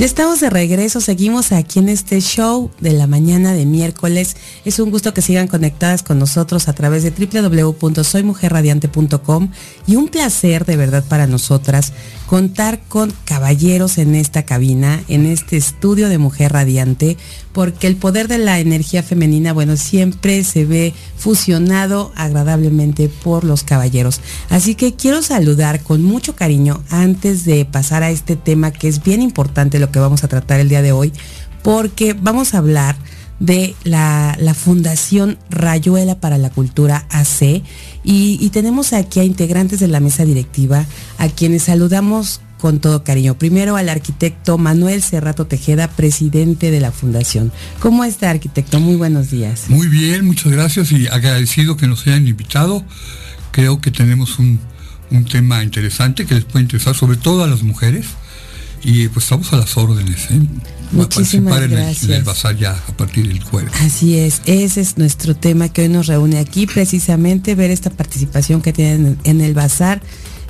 Estamos de regreso, seguimos aquí en este show de la mañana de miércoles. Es un gusto que sigan conectadas con nosotros a través de www.soymujerradiante.com y un placer de verdad para nosotras contar con caballeros en esta cabina, en este estudio de Mujer Radiante, porque el poder de la energía femenina, bueno, siempre se ve fusionado agradablemente por los caballeros. Así que quiero saludar con mucho cariño antes de pasar a este tema que es bien importante lo que vamos a tratar el día de hoy, porque vamos a hablar de la, Fundación Rayuela para la Cultura AC y, tenemos aquí a integrantes de la mesa directiva a quienes saludamos con todo cariño. Primero al arquitecto Manuel Cerrato Tejeda, presidente de la Fundación. ¿Cómo está, arquitecto? Muy buenos días. Muy bien, muchas gracias y agradecido que nos hayan invitado. Creo que tenemos un, un tema interesante que les puede interesar sobre todo a las mujeres y pues estamos a las órdenes. ¿eh? Muchísimas gracias. En el, bazar ya a partir del jueves. Así es, ese es nuestro tema que hoy nos reúne aquí, precisamente ver esta participación que tienen en el bazar.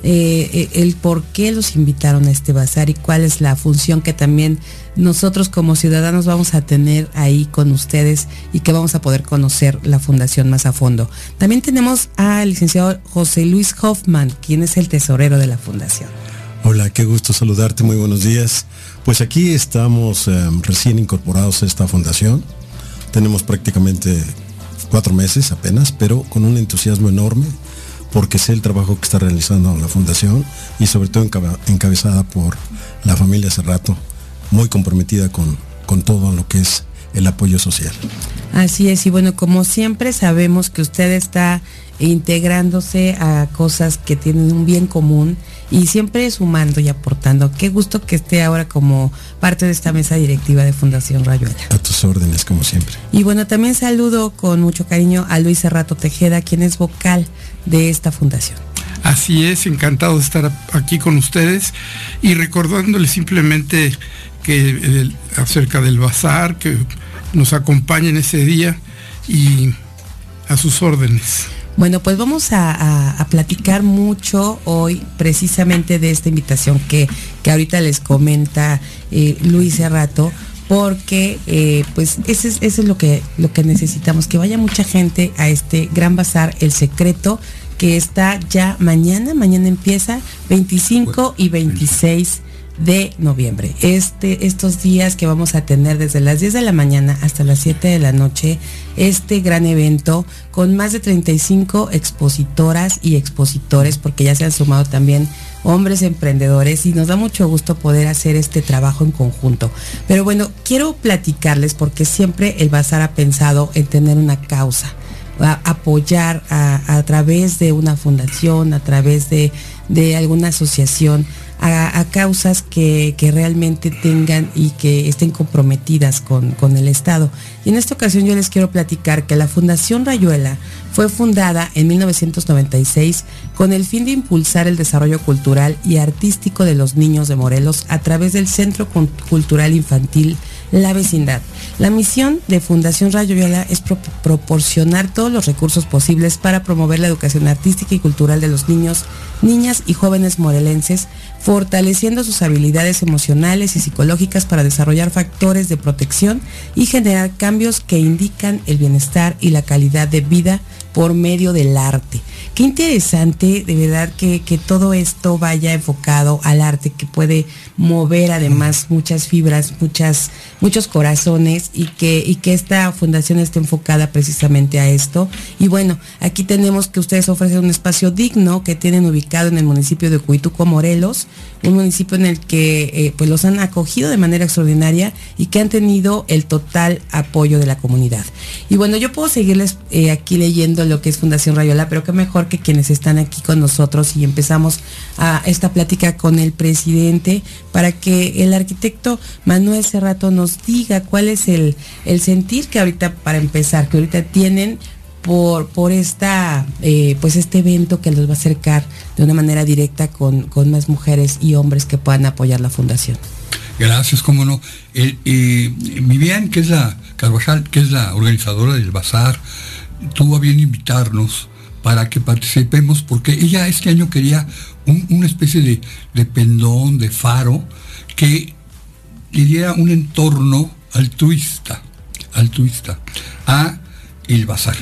Eh, eh, el por qué los invitaron a este bazar y cuál es la función que también nosotros como ciudadanos vamos a tener ahí con ustedes y que vamos a poder conocer la fundación más a fondo. También tenemos al licenciado José Luis Hoffman, quien es el tesorero de la fundación. Hola, qué gusto saludarte, muy buenos días. Pues aquí estamos eh, recién incorporados a esta fundación. Tenemos prácticamente cuatro meses apenas, pero con un entusiasmo enorme porque sé el trabajo que está realizando la fundación y sobre todo encabezada por la familia Cerrato, muy comprometida con, con todo lo que es el apoyo social. Así es, y bueno, como siempre sabemos que usted está integrándose a cosas que tienen un bien común y siempre sumando y aportando. Qué gusto que esté ahora como parte de esta mesa directiva de Fundación Rayuela. A tus órdenes, como siempre. Y bueno, también saludo con mucho cariño a Luis Serrato Tejeda, quien es vocal de esta fundación. Así es, encantado de estar aquí con ustedes y recordándoles simplemente que acerca del bazar, que nos acompañen ese día y a sus órdenes. Bueno, pues vamos a, platicar mucho hoy precisamente de esta invitación que, que ahorita les comenta eh, Luis Cerrato, porque eh, pues eso es, es lo, que, lo que necesitamos, que vaya mucha gente a este gran bazar, El Secreto, que está ya mañana, mañana empieza 25 y 26 de noviembre. Este, estos días que vamos a tener desde las 10 de la mañana hasta las 7 de la noche, este gran evento con más de 35 expositoras y expositores, porque ya se han sumado también hombres emprendedores y nos da mucho gusto poder hacer este trabajo en conjunto. Pero bueno, quiero platicarles porque siempre el Bazar ha pensado en tener una causa, apoyar a, través de una fundación, a través de, de alguna asociación a, causas que, realmente tengan y que estén comprometidas con, con, el Estado. Y en esta ocasión yo les quiero platicar que la Fundación Rayuela fue fundada en 1996 con el fin de impulsar el desarrollo cultural y artístico de los niños de Morelos a través del Centro Cultural Infantil La Vecindad. La misión de Fundación Rayuela es proporcionar todos los recursos posibles para promover la educación artística y cultural de los niños, niñas y jóvenes morelenses fortaleciendo sus habilidades emocionales y psicológicas para desarrollar factores de protección y generar cambios que indican el bienestar y la calidad de vida por medio del arte. Qué interesante, de verdad, que, todo esto vaya enfocado al arte, que puede mover además muchas fibras, muchas, muchos corazones y que, y que esta fundación esté enfocada precisamente a esto. Y bueno, aquí tenemos que ustedes ofrecen un espacio digno que tienen ubicado en el municipio de Cuituco, Morelos, un municipio en el que eh, pues los han acogido de manera extraordinaria y que han tenido el total apoyo de la comunidad. Y bueno, yo puedo seguirles eh, aquí leyendo lo que es Fundación Rayola, pero qué mejor que quienes están aquí con nosotros y empezamos a esta plática con el presidente para que el arquitecto Manuel Cerrato nos diga cuál es el, el sentir que ahorita, para empezar, que ahorita tienen por, por esta, eh, pues este evento que los va a acercar de una manera directa con, con, más mujeres y hombres que puedan apoyar la fundación. Gracias, cómo no. Eh, eh, Vivian, que es la Carvajal, que es la organizadora del bazar, tuvo a bien invitarnos para que participemos, porque ella este año quería una especie de, de, pendón, de faro, que le diera un entorno altruista, altruista, a el bazar.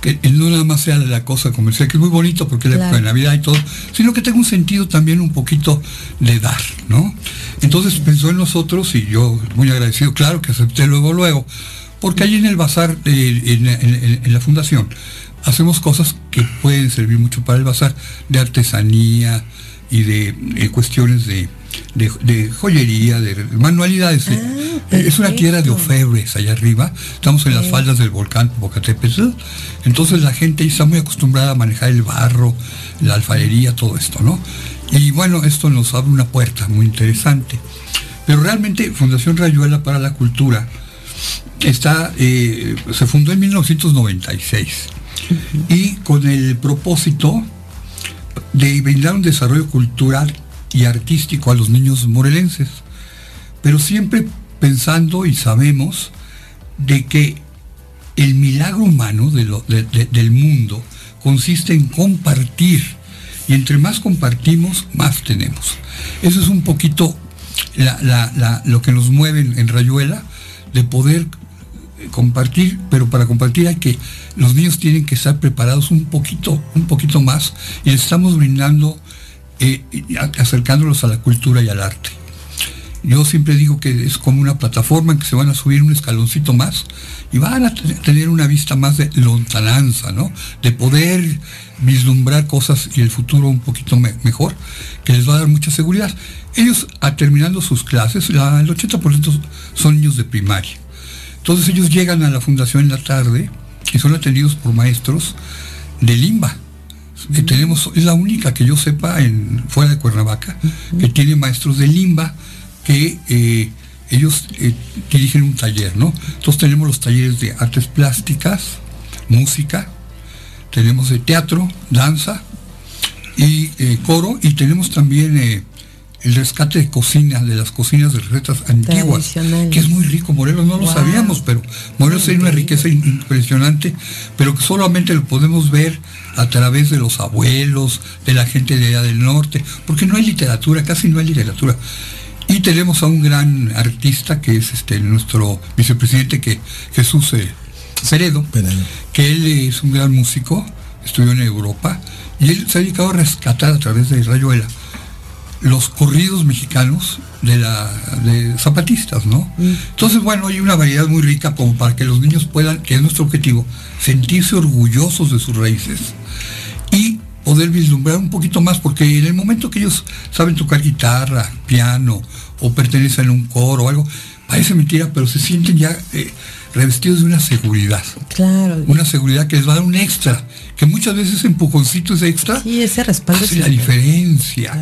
Que no nada más sea la cosa comercial, que es muy bonito porque es la época de Navidad y todo, sino que tenga un sentido también un poquito de dar, ¿no? Entonces pensó en nosotros y yo muy agradecido, claro que acepté luego, luego, porque allí en el bazar, eh, en, la fundación, hacemos cosas que pueden servir mucho para el bazar, de artesanía y de eh, cuestiones de, de, joyería, de manualidades. Ah, eh, es una tierra de ofebres allá arriba. Estamos en las faldas del volcán Popocatépetl. Entonces la gente está muy acostumbrada a manejar el barro, la alfarería, todo esto, ¿no? Y bueno, esto nos abre una puerta muy interesante. Pero realmente Fundación Rayuela para la Cultura está, eh, se fundó en 1996 y con el propósito de brindar un desarrollo cultural y artístico a los niños morelenses, pero siempre pensando y sabemos de que el milagro humano del mundo consiste en compartir. Y entre más compartimos, más tenemos. Eso es un poquito lo que nos mueve en, Rayuela, de poder compartir, pero para compartir hay que, los niños tienen que estar preparados un poquito, un poquito más, y estamos brindando eh, acercándolos a la cultura y al arte. Yo siempre digo que es como una plataforma en que se van a subir un escaloncito más y van a tener una vista más de lontananza, ¿no? De poder vislumbrar cosas y el futuro un poquito mejor, que les va a dar mucha seguridad. Ellos, a terminando sus clases, el 80% son niños de primaria. Entonces ellos llegan a la fundación en la tarde y son atendidos por maestros de limba. Tenemos, es la única que yo sepa en, fuera de Cuernavaca, que tiene maestros de limba que eh, ellos eh, dirigen un taller, ¿no? Entonces tenemos los talleres de artes plásticas, música, tenemos de teatro, danza y eh, coro, y tenemos también el rescate de cocina, de las cocinas de recetas antiguas, que es muy rico. Morelos no lo sabíamos, pero Morelos tiene una riqueza impresionante, pero que solamente lo podemos ver a través de los abuelos, de la gente de allá del norte, porque no hay literatura, casi no hay literatura. Y tenemos a un gran artista que es este nuestro vicepresidente que Jesús eh, Peredo, que él es un gran músico, estudió en Europa, y él se ha dedicado a rescatar a través de Rayuela los corridos mexicanos de la de zapatistas, ¿no? Mm. Entonces, bueno, hay una variedad muy rica como para que los niños puedan, que es nuestro objetivo, sentirse orgullosos de sus raíces y poder vislumbrar un poquito más, porque en el momento que ellos saben tocar guitarra, piano o pertenecen a un coro o algo, parece mentira, pero se sienten ya eh, revestidos de una seguridad. Claro. Una seguridad que les va a dar un extra, que muchas veces empujoncito ese extra sí, ese respaldo hace la diferencia,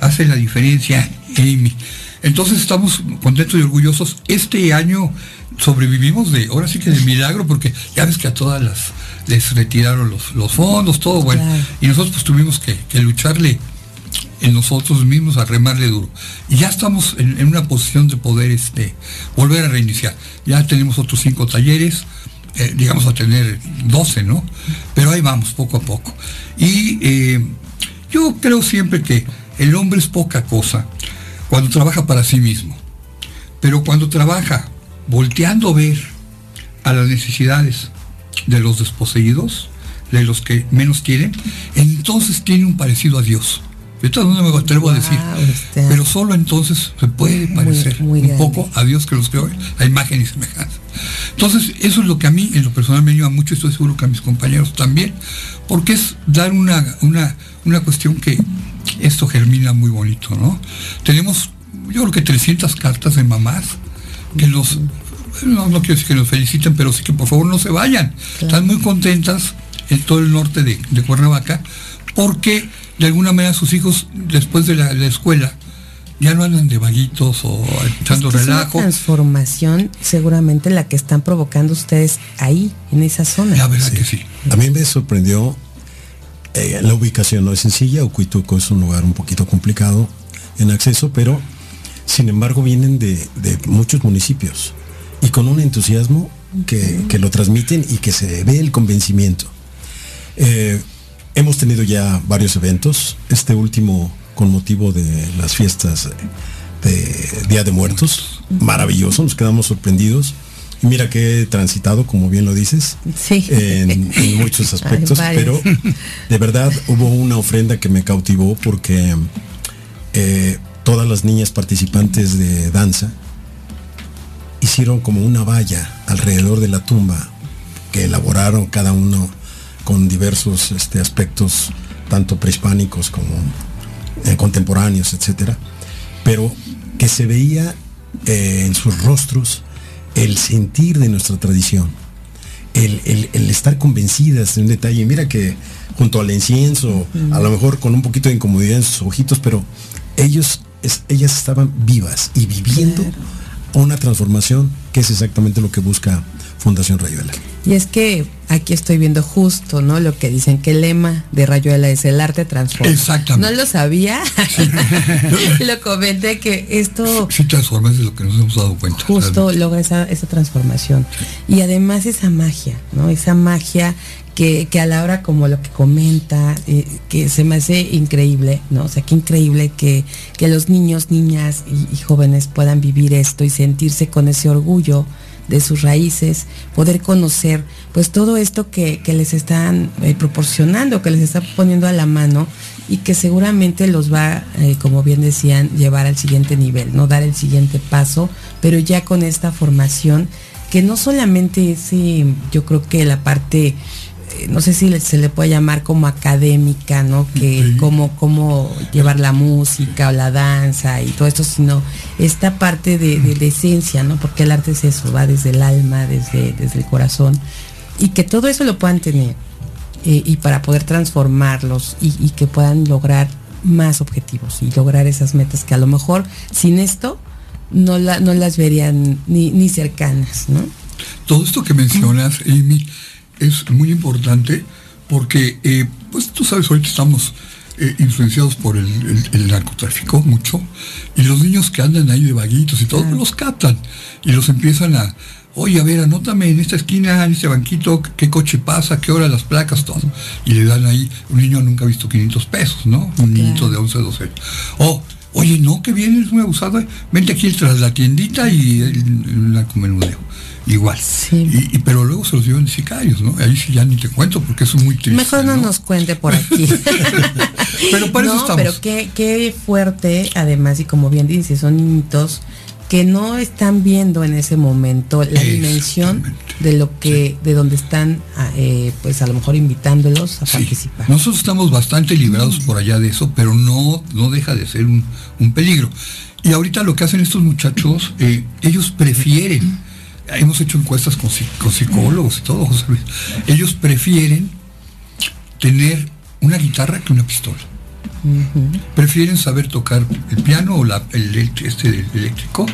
hace la diferencia, Amy. Entonces estamos contentos y orgullosos. Este año sobrevivimos de, ahora sí que de milagro, porque ya ves que a todas las les retiraron los, fondos, todo bueno. Y nosotros pues tuvimos que, lucharle en nosotros mismos a remarle duro. Y ya estamos en, una posición de poder este, volver a reiniciar. Ya tenemos otros cinco talleres, eh, digamos a tener 12, ¿no? Pero ahí vamos, poco a poco. Y eh, yo creo siempre que el hombre es poca cosa cuando trabaja para sí mismo. Pero cuando trabaja volteando a ver a las necesidades de los desposeídos, de los que menos tienen, entonces tiene un parecido a Dios. Esto no me atrevo a decir, pero solo entonces se puede parecer un poco a Dios que los creó a imagen y semejanza. Entonces, eso es lo que a mí en lo personal me ayuda mucho, estoy seguro que a mis compañeros también, porque es dar una, una, una cuestión que esto germina muy bonito, ¿no? Tenemos, yo creo que 300 cartas de mamás que nos, no, quiero decir que nos feliciten, pero sí que por favor no se vayan. Están muy contentas en todo el norte de, Cuernavaca porque de alguna manera sus hijos después de la, escuela ya no andan de vaguitos o echando relajo. Es transformación seguramente la que están provocando ustedes ahí, en esa zona. La verdad que sí. A mí me sorprendió eh, la ubicación no es sencilla, Ocuituco es un lugar un poquito complicado en acceso, pero sin embargo vienen de, muchos municipios y con un entusiasmo que, lo transmiten y que se ve el convencimiento. Eh, hemos tenido ya varios eventos, este último con motivo de las fiestas de Día de Muertos, maravilloso, nos quedamos sorprendidos. Y mira que he transitado, como bien lo dices, en, muchos aspectos, pero de verdad hubo una ofrenda que me cautivó porque eh, todas las niñas participantes de danza hicieron como una valla alrededor de la tumba que elaboraron cada uno con diversos este, aspectos, tanto prehispánicos como eh, contemporáneos, etcétera, pero que se veía eh, en sus rostros el sentir de nuestra tradición, el, estar convencidas de un detalle. Mira que junto al incienso, a lo mejor con un poquito de incomodidad en sus ojitos, pero ellos, ellas estaban vivas y viviendo una transformación que es exactamente lo que busca Fundación Rayuela. Y es que aquí estoy viendo justo, ¿no? Lo que dicen que el lema de Rayuela es el arte transforma. Exactamente. No lo sabía. lo comenté que esto. Sí, transforma es lo que nos hemos dado cuenta. Justo logra esa, transformación. Y además esa magia, ¿no? Esa magia que, a la hora como lo que comenta, eh, que se me hace increíble, ¿no? O sea, qué increíble que, los niños, niñas y, jóvenes puedan vivir esto y sentirse con ese orgullo de sus raíces, poder conocer pues todo esto que, les están eh, proporcionando, que les está poniendo a la mano y que seguramente los va, eh, como bien decían, llevar al siguiente nivel, no dar el siguiente paso, pero ya con esta formación que no solamente es, yo creo que la parte eh, no sé si se le puede llamar como académica, ¿no? Que cómo, llevar la música o la danza y todo esto, sino esta parte de, de, esencia, ¿no? Porque el arte es eso, va desde el alma, desde, desde el corazón. Y que todo eso lo puedan tener. Eh, y para poder transformarlos y, que puedan lograr más objetivos y lograr esas metas que a lo mejor sin esto no, la, no las verían ni, ni cercanas, ¿no? Todo esto que mencionas, Amy, es muy importante porque, eh, pues tú sabes, ahorita estamos eh, influenciados por el, narcotráfico mucho y los niños que andan ahí de vaguitos y todo, los captan y los empiezan a, oye, a ver, anótame en esta esquina, en este banquito, qué coche pasa, qué hora las placas, todo. Y le dan ahí, un niño nunca ha visto 500 pesos, ¿no? Un niñito de 11, 12 años. O, oye, no, que viene, es muy abusado, vente aquí tras la tiendita y el narcomenudeo igual. Y, pero luego se los llevan sicarios, ¿no? Ahí sí ya ni te cuento porque es muy triste. Mejor no, nos cuente por aquí. pero para eso estamos. Pero qué, qué fuerte, además, y como bien dices, son niñitos que no están viendo en ese momento la dimensión de lo que, de donde están, ah, eh, pues a lo mejor invitándolos a participar. Nosotros estamos bastante liberados por allá de eso, pero no, no deja de ser un, peligro. Y ahorita lo que hacen estos muchachos, eh, ellos prefieren hemos hecho encuestas con, psicólogos y todo, Ellos prefieren tener una guitarra que una pistola. Prefieren saber tocar el piano o la, el, este eléctrico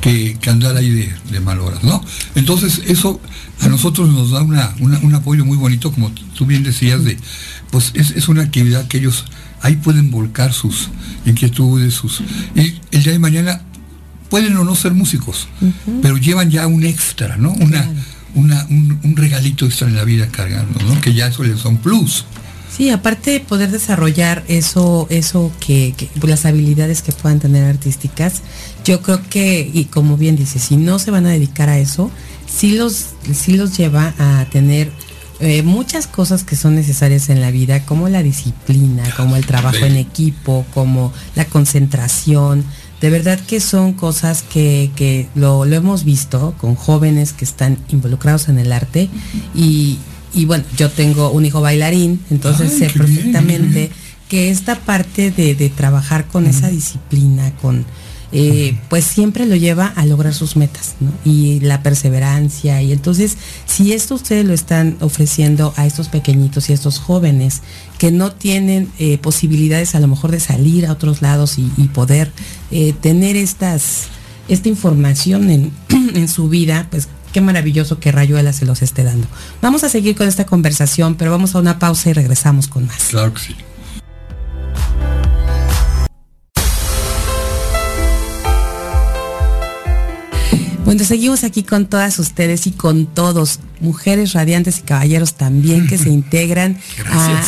que, andar ahí de, de, mal horas, ¿no? Entonces eso a nosotros nos da una, un apoyo muy bonito, como tú bien decías, de pues es, es, una actividad que ellos ahí pueden volcar sus inquietudes, sus. Y el día de mañana pueden o no ser músicos, pero llevan ya un extra, ¿no? Una, un, regalito extra en la vida cargando, ¿no? Que ya eso les son plus. Sí, aparte de poder desarrollar eso, eso que, las habilidades que puedan tener artísticas, yo creo que, y como bien dice, si no se van a dedicar a eso, sí los, sí los lleva a tener eh, muchas cosas que son necesarias en la vida, como la disciplina, como el trabajo en equipo, como la concentración, de verdad que son cosas que, lo, hemos visto con jóvenes que están involucrados en el arte. Y, bueno, yo tengo un hijo bailarín, entonces sé perfectamente que esta parte de, de trabajar con esa disciplina, con eh, pues siempre lo lleva a lograr sus metas, ¿no? Y la perseverancia. Y entonces, si esto ustedes lo están ofreciendo a estos pequeñitos y a estos jóvenes que no tienen eh, posibilidades a lo mejor de salir a otros lados y, poder eh, tener esta información en, en su vida, pues qué maravilloso que Rayuela se los esté dando. Vamos a seguir con esta conversación, pero vamos a una pausa y regresamos con más. Claro que sí. Bueno, seguimos aquí con todas ustedes y con todos, mujeres radiantes y caballeros también que se integran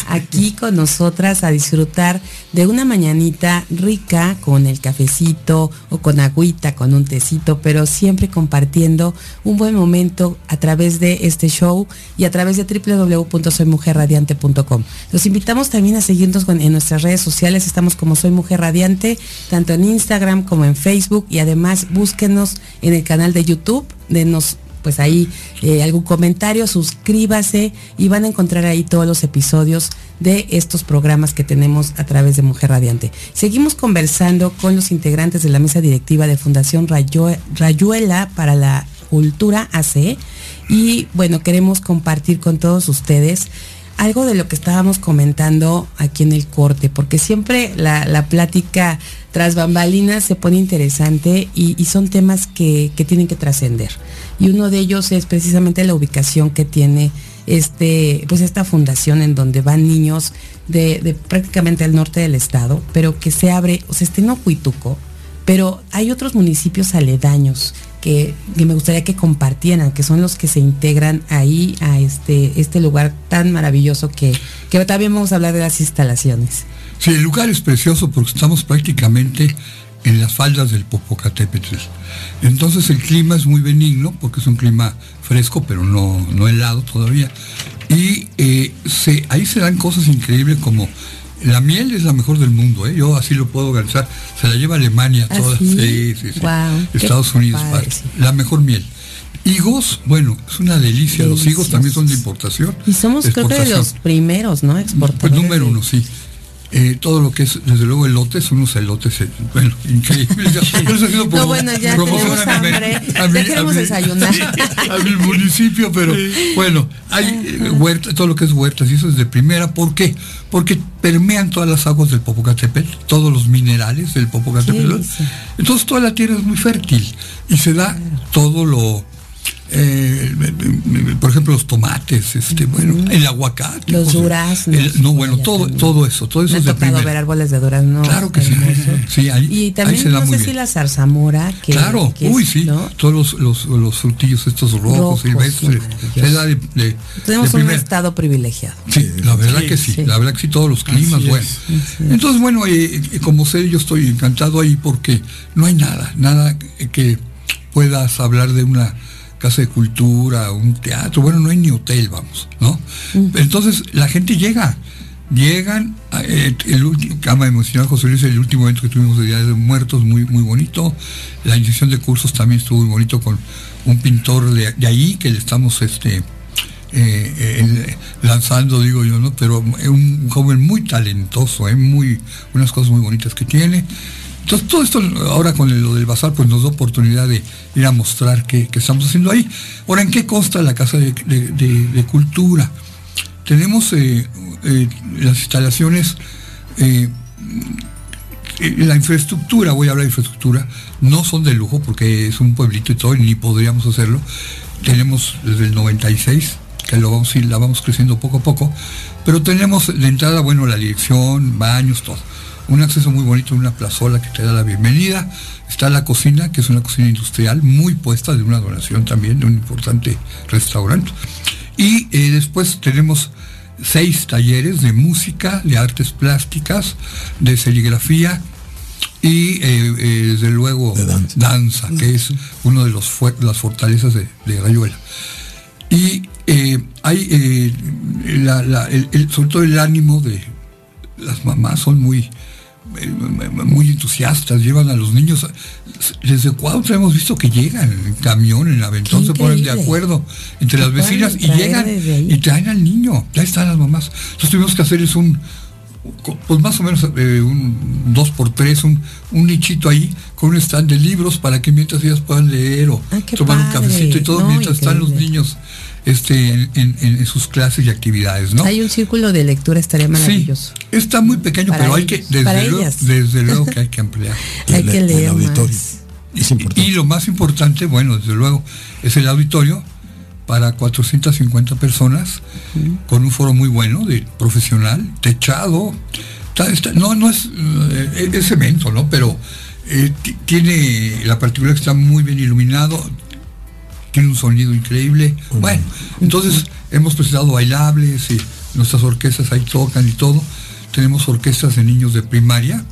aquí con nosotras a disfrutar de una mañanita rica con el cafecito o con agüita, con un tecito, pero siempre compartiendo un buen momento a través de este show y a través de www.soymujerradiante.com. Los invitamos también a seguirnos en nuestras redes sociales, estamos como Soy Mujer Radiante, tanto en Instagram como en Facebook. Y además búsquenos en el canal de YouTube, denos pues ahí eh, algún comentario, suscríbase y van a encontrar ahí todos los episodios de estos programas que tenemos a través de Mujer Radiante. Seguimos conversando con los integrantes de la mesa directiva de Fundación Rayuela para la Cultura AC y bueno, queremos compartir con todos ustedes algo de lo que estábamos comentando aquí en el corte, porque siempre la, plática tras bambalinas se pone interesante y, son temas que, tienen que trascender. Y uno de ellos es precisamente la ubicación que tiene este, pues esta fundación en donde van niños de, prácticamente el norte del estado, pero que se abre, o sea, está en Ocuituco, pero hay otros municipios aledaños que, me gustaría que compartieran, que son los que se integran ahí a este, este lugar tan maravilloso que, que también vamos a hablar de las instalaciones. Sí, el lugar es precioso porque estamos prácticamente en las faldas del Popocatépetl. Entonces el clima es muy benigno porque es un clima fresco, pero no, no helado todavía. Y eh, se, ahí se dan cosas increíbles como la miel es la mejor del mundo, ¿eh? yo así lo puedo organizar. Se la lleva Alemania ¿Ah, toda. Sí, sí, sí. Estados Unidos. La mejor miel. Higos, bueno, es una delicia. Los higos también son de importación. Y somos creo que de los primeros, ¿no? Exportadores. Pues número uno, sí. Eh, todo lo que es, desde luego, elotes, unos elotes, eh, bueno, increíble. no, bueno, ya tenemos hambre, a ya queremos desayunar. A mi municipio, pero bueno, hay eh, huerta, todo lo que es huertas, y eso es de primera. ¿Por qué? Porque permean todas las aguas del Popocatépetl, todos los minerales del Popocatépetl. Entonces toda la tierra es muy fértil y se da todo lo eh, por ejemplo los tomates, este, bueno, el aguacate, los duraznos, no bueno, todo, todo eso, todo eso Me es de ver árboles de durazno. Claro que sí, ahí, y también no sé si la zarzamora, que, claro, uy sí, todos los, los, frutillos estos rojos, silvestres, tenemos un estado privilegiado. Sí, la verdad que sí, la verdad que sí, todos los climas, bueno. Entonces bueno, eh, eh, como sé, yo estoy encantado ahí porque no hay nada, nada que puedas hablar de una casa de cultura, un teatro, bueno, no hay ni hotel, vamos, ¿no? Entonces la gente llega, llegan, eh, el último, cama emocional José Luis, el último evento que tuvimos de Día de Muertos, muy, muy bonito, la iniciación de cursos también estuvo muy bonito con un pintor de, ahí que le estamos este, eh, eh, lanzando, digo yo, ¿no? Pero un joven muy talentoso, muy, unas cosas muy bonitas que tiene. Entonces todo esto ahora con lo del bazar pues nos da oportunidad de ir a mostrar qué, estamos haciendo ahí. Ahora, ¿en qué consta la Casa de, Cultura? Tenemos eh, eh, las instalaciones, eh, la infraestructura, voy a hablar de infraestructura, no son de lujo porque es un pueblito y todo, ni podríamos hacerlo. Tenemos desde el 96, que lo vamos la vamos creciendo poco a poco, pero tenemos de entrada, bueno, la dirección, baños, todo un acceso muy bonito, una plazola que te da la bienvenida. Está la cocina, que es una cocina industrial muy puesta de una donación también de un importante restaurante. Y eh, después tenemos seis talleres de música, de artes plásticas, de serigrafía y eh, eh, desde luego danza. que es uno de los las fortalezas de, Rayuela. Y hay sobre todo el ánimo de las mamás son muy muy entusiastas, llevan a los niños. Desde Cuautla hemos visto que llegan en camión, en aventón, se ponen de acuerdo entre las vecinas y llegan y traen al niño. Ya están las mamás. Entonces tuvimos que hacer es un, pues más o menos eh, un dos por tres, un, un, nichito ahí con un stand de libros para que mientras ellas puedan leer o tomar un cafecito y todo, mientras están los niños este, en, sus clases y actividades, ¿no? Hay un círculo de lectura, estaría maravilloso. está muy pequeño, pero hay que, desde luego, desde luego que hay que ampliar. hay que leer auditorio. Y, lo más importante, bueno, desde luego, es el auditorio para 450 personas, con un foro muy bueno, de profesional, techado. no, no es, eh, es cemento, ¿no? Pero eh, tiene la particularidad que está muy bien iluminado, tiene un sonido increíble. Bueno, entonces hemos presentado bailables y nuestras orquestas ahí tocan y todo. Tenemos orquestas de niños de primaria.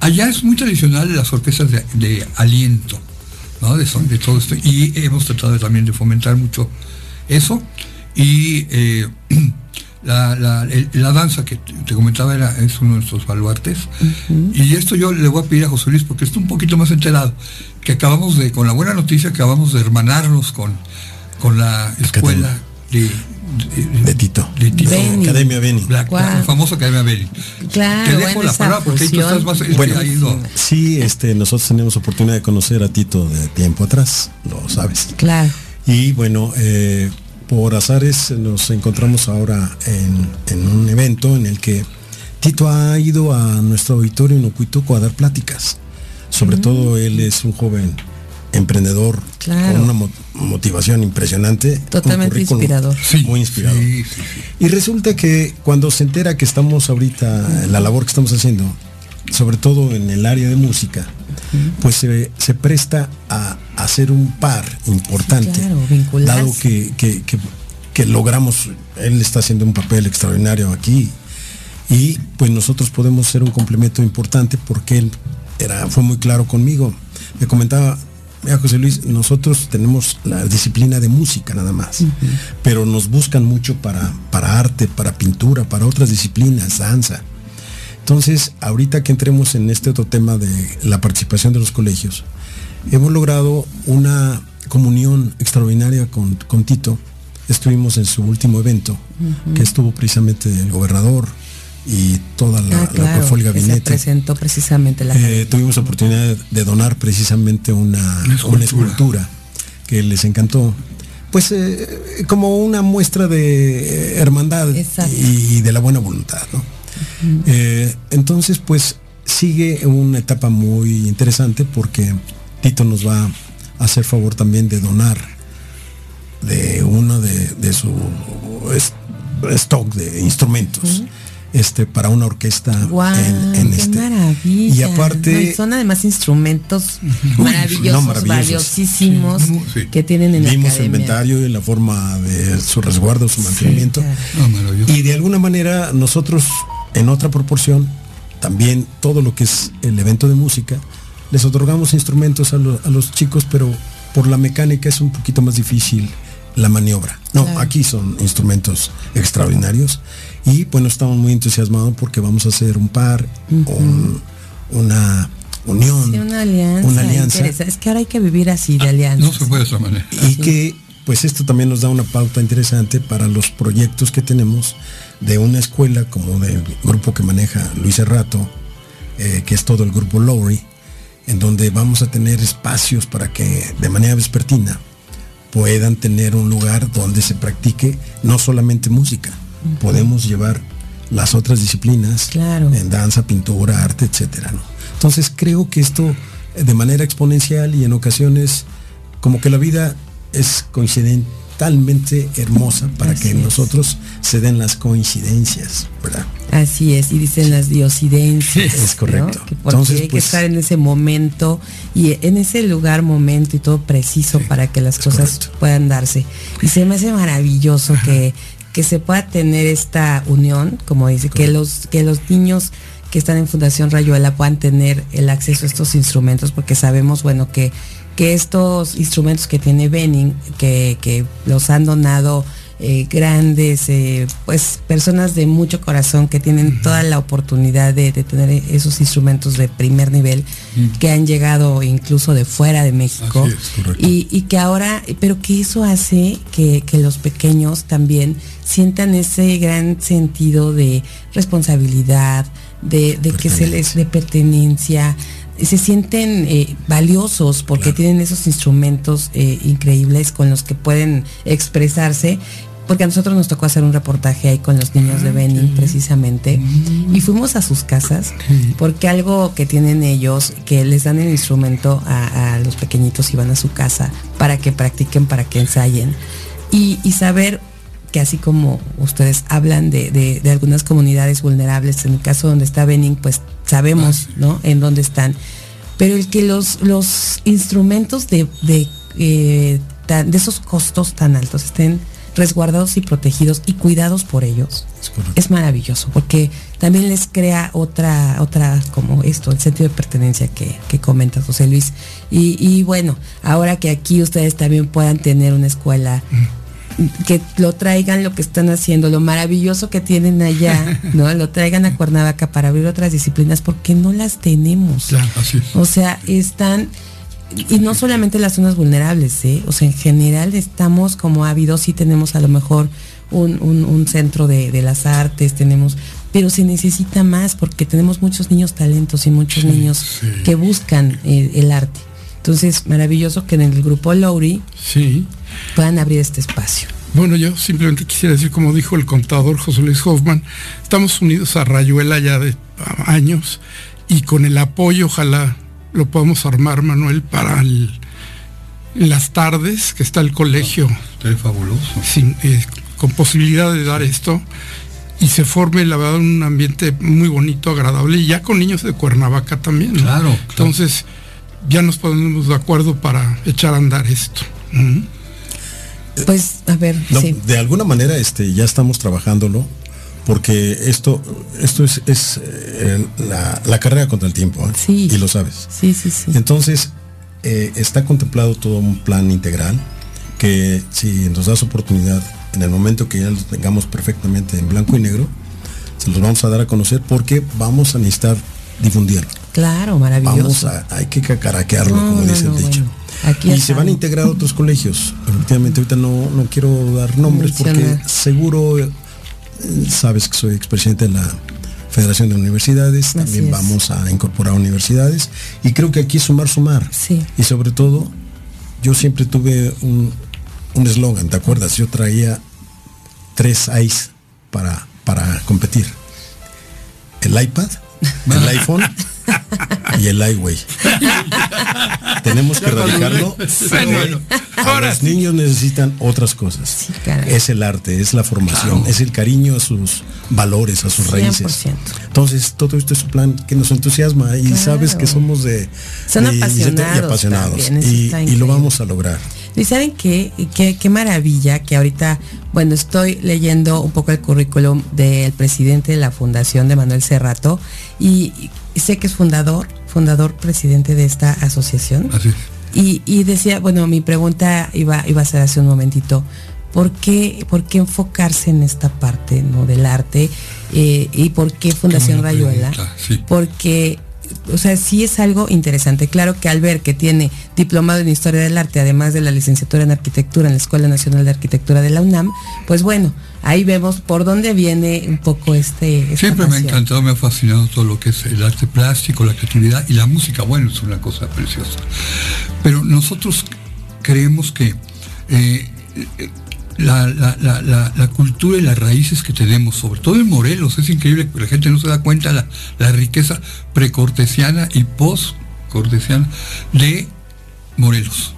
Allá es muy tradicional las orquestas de, aliento, ¿no? De, de, todo esto. Y hemos tratado también de fomentar mucho eso. Y eh, la, danza que te comentaba era, es uno de nuestros baluartes. Y esto yo le voy a pedir a José Luis porque está un poquito más enterado, que acabamos de, con la buena noticia, acabamos de hermanarnos con, con la escuela de, de, Tito. De Tito. Academia Beni. La, famosa Academia Beni. Claro, Te dejo la palabra porque tú estás más bueno, Sí, este, nosotros tenemos oportunidad de conocer a Tito de tiempo atrás, lo sabes. Claro. Y bueno, eh, por azares nos encontramos ahora en, un evento en el que Tito ha ido a nuestro auditorio en Ocuituco a dar pláticas. Sobre mm. todo él es un joven emprendedor con una motivación impresionante. Totalmente inspirador. muy inspirador. y resulta que cuando se entera que estamos ahorita, la labor que estamos haciendo, sobre todo en el área de música, pues se, presta a, hacer un par importante, dado que, que, logramos, él está haciendo un papel extraordinario aquí, y pues nosotros podemos ser un complemento importante porque él era, fue muy claro conmigo. Me comentaba, mira José Luis, nosotros tenemos la disciplina de música nada más, pero nos buscan mucho para, para arte, para pintura, para otras disciplinas, danza. Entonces, ahorita que entremos en este otro tema de la participación de los colegios, hemos logrado una comunión extraordinaria con, Tito. Estuvimos en su último evento, que estuvo precisamente el gobernador y toda la, ah, la gabinete. presentó precisamente la eh, tuvimos oportunidad de donar precisamente una, escultura. que les encantó pues eh, como una muestra de hermandad y, de la buena voluntad. ¿no? Eh, entonces, pues sigue una etapa muy interesante porque Tito nos va a hacer favor también de donar de uno de, su stock de instrumentos. Este, para una orquesta en, este. Maravilla. Y aparte. son además instrumentos maravillosos, valiosísimos que tienen en Vimos la su inventario y la forma de su resguardo, su mantenimiento. Y de alguna manera nosotros en otra proporción, también todo lo que es el evento de música, les otorgamos instrumentos a, los chicos, pero por la mecánica es un poquito más difícil la maniobra. No, aquí son instrumentos extraordinarios y bueno, estamos muy entusiasmados porque vamos a hacer un par, una unión, una alianza. Es que ahora hay que vivir así de alianza. No se puede de esa manera. Y que pues esto también nos da una pauta interesante para los proyectos que tenemos de una escuela como del grupo que maneja Luis Errato, eh, que es todo el grupo Lowry, en donde vamos a tener espacios para que de manera vespertina puedan tener un lugar donde se practique no solamente música, podemos llevar las otras disciplinas en danza, pintura, arte, etcétera. Entonces creo que esto de manera exponencial y en ocasiones como que la vida es coincidente totalmente hermosa para que nosotros se den las coincidencias, ¿verdad? Así es, y dicen las diosidencias. Es correcto. Entonces, hay que pues, estar en ese momento y en ese lugar, momento y todo preciso para que las cosas puedan darse. Y se me hace maravilloso que, que se pueda tener esta unión, como dice, que los, que los niños que están en Fundación Rayuela puedan tener el acceso a estos instrumentos, porque sabemos, bueno, que que estos instrumentos que tiene Benning, que, los han donado eh, grandes, eh, pues personas de mucho corazón que tienen toda la oportunidad de, tener esos instrumentos de primer nivel, que han llegado incluso de fuera de México, y, que ahora, pero que eso hace que, los pequeños también sientan ese gran sentido de responsabilidad, de, de que se les de pertenencia, se sienten eh, valiosos porque tienen esos instrumentos eh, increíbles con los que pueden expresarse. Porque a nosotros nos tocó hacer un reportaje ahí con los niños de ah, Benin precisamente y fuimos a sus casas porque algo que tienen ellos, que les dan el instrumento a, los pequeñitos y van a su casa para que practiquen, para que ensayen y, saber que así como ustedes hablan de, algunas comunidades vulnerables, en el caso donde está Benin, pues sabemos, ¿no? En dónde están. Pero el que los, los instrumentos de, de eh, tan, de esos costos tan altos estén resguardados y protegidos y cuidados por ellos. Es, maravilloso porque también les crea otra, otra como esto, el sentido de pertenencia que, que comenta José Luis. Y, bueno, ahora que aquí ustedes también puedan tener una escuela que lo traigan lo que están haciendo, lo maravilloso que tienen allá, ¿no? Lo traigan a Cuernavaca para abrir otras disciplinas porque no las tenemos. O sea, están y no solamente las zonas vulnerables, ¿eh? o sea, en general estamos como ávidos, sí tenemos a lo mejor un, centro de, las artes, tenemos, pero se necesita más porque tenemos muchos niños talentos y muchos niños que buscan eh, el arte. Entonces, maravilloso que en el grupo Lowry sí. Puedan abrir este espacio. Bueno, yo simplemente quisiera decir, como dijo el contador José Luis Hoffman, estamos unidos a Rayuela ya de años y con el apoyo, ojalá lo podemos armar, Manuel, para las tardes, que está el colegio. Es fabuloso. Eh, con posibilidad de dar esto y se forme, la verdad, un ambiente muy bonito, agradable, y ya con niños de Cuernavaca también. Claro. Entonces, ya nos ponemos de acuerdo para echar a andar esto. Pues, a ver, De alguna manera, este, ya estamos trabajándolo porque esto, esto es, es eh, la, carrera contra el tiempo, ¿eh? y lo sabes. Sí, sí, sí. Entonces, eh, está contemplado todo un plan integral que si nos das oportunidad, en el momento que ya lo tengamos perfectamente en blanco y negro, se los vamos a dar a conocer porque vamos a necesitar difundirlo. Claro, maravilloso. Vamos a, hay que cacaraquearlo, como dice el dicho. Y se van a integrar otros colegios. Efectivamente, ahorita no, no quiero dar nombres porque seguro sabes que soy expresidente de la Federación de Universidades, también vamos a incorporar universidades y creo que aquí sumar, sumar. Y sobre todo, yo siempre tuve un eslogan, ¿te acuerdas? Yo traía tres I's para, para competir. El iPad, el iPhone y el iWay. Tenemos que erradicarlo. los niños necesitan otras cosas. es el arte, es la formación, es el cariño a sus valores, a sus raíces. Entonces, todo esto es un plan que nos entusiasma y sabes que somos de, Son apasionados, y, lo vamos a lograr. Y saben qué, qué, qué maravilla que ahorita, bueno, estoy leyendo un poco el currículum del presidente de la Fundación de Manuel Cerrato y sé que es fundador, fundador presidente de esta asociación. Así Y, decía, bueno, mi pregunta iba, iba a ser hace un momentito, ¿por qué, por qué enfocarse en esta parte ¿no? del arte? Eh, ¿Y por qué Fundación Rayuela? Porque o sea, sí es algo interesante. Claro que al ver que tiene diplomado en Historia del Arte, además de la licenciatura en Arquitectura en la Escuela Nacional de Arquitectura de la UNAM, pues bueno, ahí vemos por dónde viene un poco este... Siempre me ha encantado, me ha fascinado todo lo que es el arte plástico, la creatividad y la música. Bueno, es una cosa preciosa. Pero nosotros creemos que eh, la, cultura y las raíces que tenemos, sobre todo en Morelos, es increíble que la gente no se da cuenta la, la riqueza precortesiana y postcortesiana de Morelos.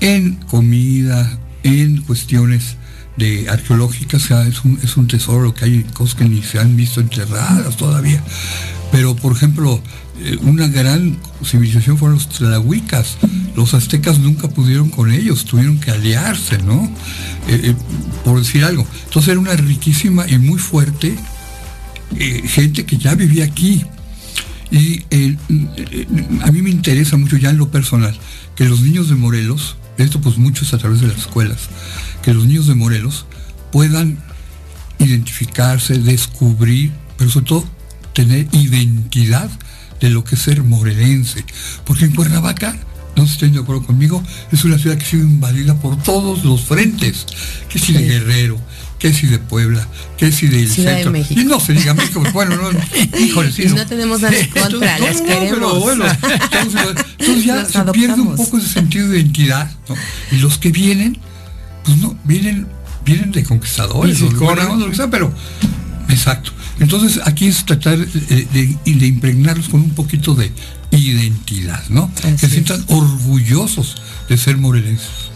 En comida, en cuestiones de arqueológicas, es, un, es un tesoro que hay cosas que ni se han visto enterradas todavía. Pero, por ejemplo, una gran civilización fueron los tlahuicas. Los aztecas nunca pudieron con ellos, tuvieron que aliarse, ¿no? Eh, eh, por decir algo. Entonces era una riquísima y muy fuerte gente que ya vivía aquí. Y a mí me interesa mucho ya en lo personal que los niños de Morelos, esto pues muchos a través de las escuelas, que los niños de Morelos puedan identificarse, descubrir, pero sobre todo tener identidad de lo que es ser morelense. Porque en Cuernavaca, no se estén de acuerdo conmigo, es una ciudad que ha sido invadida por todos los frentes. Que si de Guerrero, que si de Puebla, que si del centro. y no se diga México, pues, bueno, no, híjole, sí, no, tenemos nada en contra, las queremos. bueno, entonces, ya se pierde un poco ese sentido de identidad. Y los que vienen, pues no, vienen, vienen de conquistadores, pero exacto. Entonces aquí es tratar de, impregnarlos con un poquito de identidad, ¿no? que se sientan orgullosos de ser morelenses.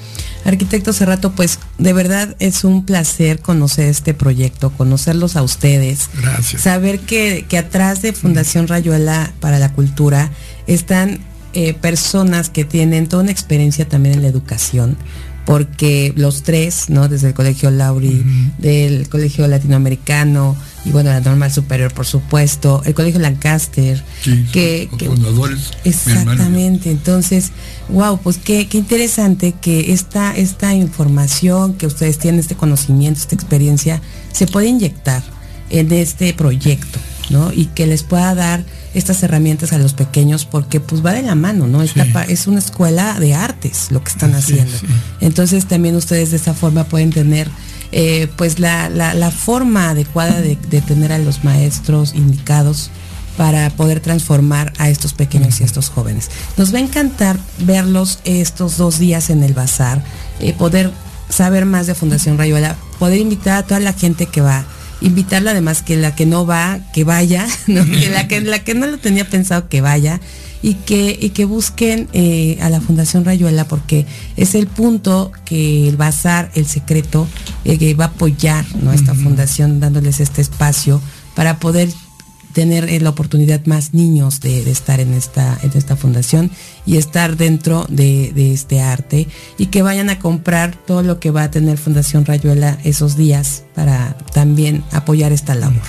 Arquitecto Cerrato, pues de verdad es un placer conocer este proyecto, conocerlos a ustedes. Gracias. Saber que, atrás de Fundación Rayuela para la Cultura están eh, personas que tienen toda una experiencia también en la educación, porque los tres, ¿no? Desde el Colegio Lauri, del Colegio Latinoamericano y bueno, la Normal Superior, por supuesto, el Colegio Lancaster, Sí, que, que- fundadores. Exactamente, entonces, wow, pues qué, qué interesante que esta, esta información que ustedes tienen, este conocimiento, esta experiencia, se puede inyectar en este proyecto, ¿no? Y que les pueda dar estas herramientas a los pequeños porque pues va de la mano, ¿no? Esta Sí. es una escuela de artes lo que están haciendo. Entonces también ustedes de esa forma pueden tener eh, pues la, la- forma adecuada de, de tener a los maestros indicados para poder transformar a estos pequeños y a estos jóvenes. Nos va a encantar verlos estos dos días en el bazar, eh, poder saber más de Fundación Rayuela, poder invitar a toda la gente que va, invitarla además que la que no va, que vaya, ¿no? que la que la que no lo tenía pensado que vaya y que, y que busquen eh, a la Fundación Rayuela porque es el punto que el bazar, el secreto, eh, que va a apoyar ¿no? esta fundación dándoles este espacio para poder tener eh, la oportunidad más niños de, de estar en esta, en esta fundación y estar dentro de, de este arte y que vayan a comprar todo lo que va a tener Fundación Rayuela esos días para también apoyar esta labor.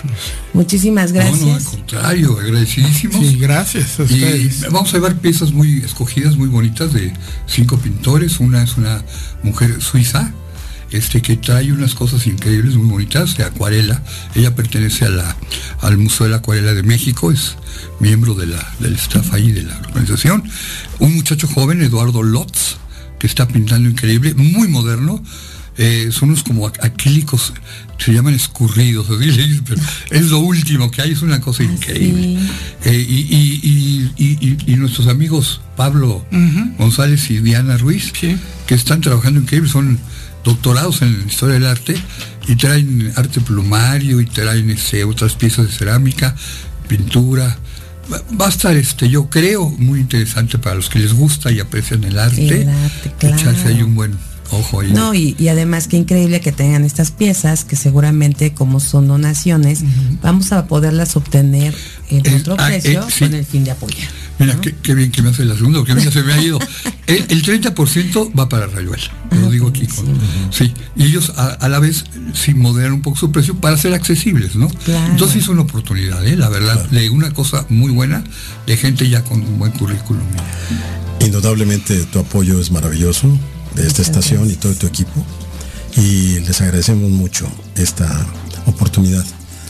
Muchísimas No, no, al gracias. contrario, agradecidísimos. Sí, gracias a Y vamos a ver piezas muy escogidas, muy bonitas de cinco pintores. Una es una mujer suiza, este que trae unas cosas increíbles, muy bonitas, de acuarela. Ella pertenece a la, al Museo de la Acuarela de México, es miembro de la, del staff ahí de la organización. Un muchacho joven, Eduardo Lotz, que está pintando increíble, muy moderno. eh, son unos como ac- acrílicos, se llaman escurridos, así pero es lo último que hay, es una cosa increíble. Eh, y, y- y- nuestros amigos Pablo González y Diana Ruiz, Sí. que están trabajando increíble, son doctorados en historia del arte y traen arte plumario y traen este, otras piezas de cerámica, pintura. Va- a estar, este, yo creo, muy interesante para los que les gusta y aprecian el arte. El arte, claro. Echarse ahí un buen ojo ahí. No, y, y además qué increíble que tengan estas piezas que seguramente como son donaciones, vamos a poderlas obtener en otro precio eh, sí. con el fin de apoyar. Mira, qué, qué bien que me hace la segunda, mí ya se me ha ido. El, el 30% va para Rayuela, lo digo aquí. Con, sí, y ellos a, a la vez sí moderan un poco su precio para ser accesibles, ¿no? Claro. Entonces es una oportunidad, ¿eh? la verdad, de una cosa muy buena, de gente ya con un buen currículum. Indudablemente tu apoyo es maravilloso de esta estación y todo tu equipo. Y les agradecemos mucho esta oportunidad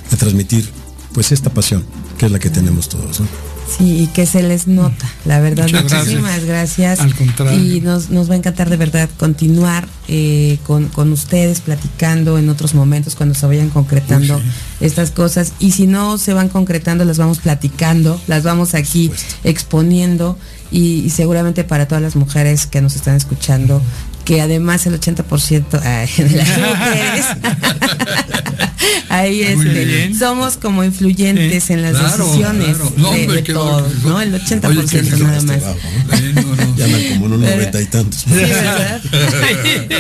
de transmitir pues esta pasión que es la que tenemos todos. ¿no? Sí, y que se les nota, la verdad. Muchas Muchísimas gracias. Al contrario. Y nos, nos va a encantar de verdad continuar eh, con, con ustedes, platicando en otros momentos cuando se vayan concretando Uy, estas cosas. Y si no se van concretando, las vamos platicando, las vamos aquí exponiendo. Y, y seguramente para todas las mujeres que nos están escuchando, que además el 80% ay, de las mujeres ahí este, somos como influyentes en las Claro, decisiones claro. No, de, hombre, de bueno. ¿no? El 80% Oye, que sí, nada este más. bajo, ¿no? Eh, no, no. Ya andan como unos Pero- noventa y tantos. Sí, ¿verdad?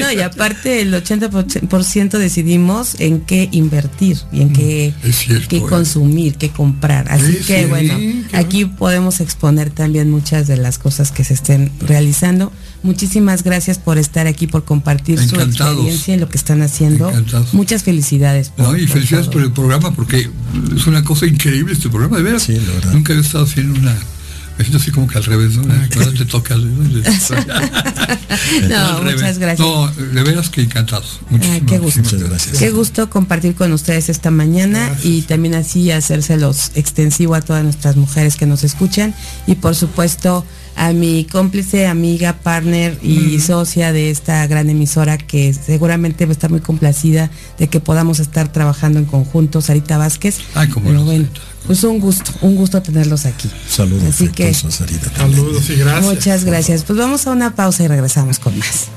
no, y aparte el 80% decidimos en qué invertir y en qué, cierto, qué eh. consumir, qué comprar. Así Sí, que sí, bueno, aquí podemos exponer también muchas de las cosas que se estén realizando. Muchísimas gracias por estar aquí, por compartir su experiencia y lo que están haciendo. Encantados. Muchas felicidades. por- No, y felicidades por el programa, porque es una cosa increíble este programa, de veras. Sí, la verdad. Nunca había estado haciendo una. Me siento así como que al revés, ¿no? Cuando te toca. ¿no? No, muchas gracias. No, de veras que encantados. Ah, Muchísimas, qué gusto. Muchas gracias. Qué gusto compartir con ustedes esta mañana y también así hacérselos extensivo a todas nuestras mujeres que nos escuchan y por supuesto a mi cómplice, amiga, partner y socia de esta gran emisora que seguramente va a estar muy complacida de que podamos estar trabajando en conjunto, Sarita Vázquez. Ay, cómo Pero no, bueno, pues un gusto, un gusto tenerlos aquí. Saludos Así que Sarita, también. Saludos y gracias. muchas gracias. Pues vamos a una pausa y regresamos con más.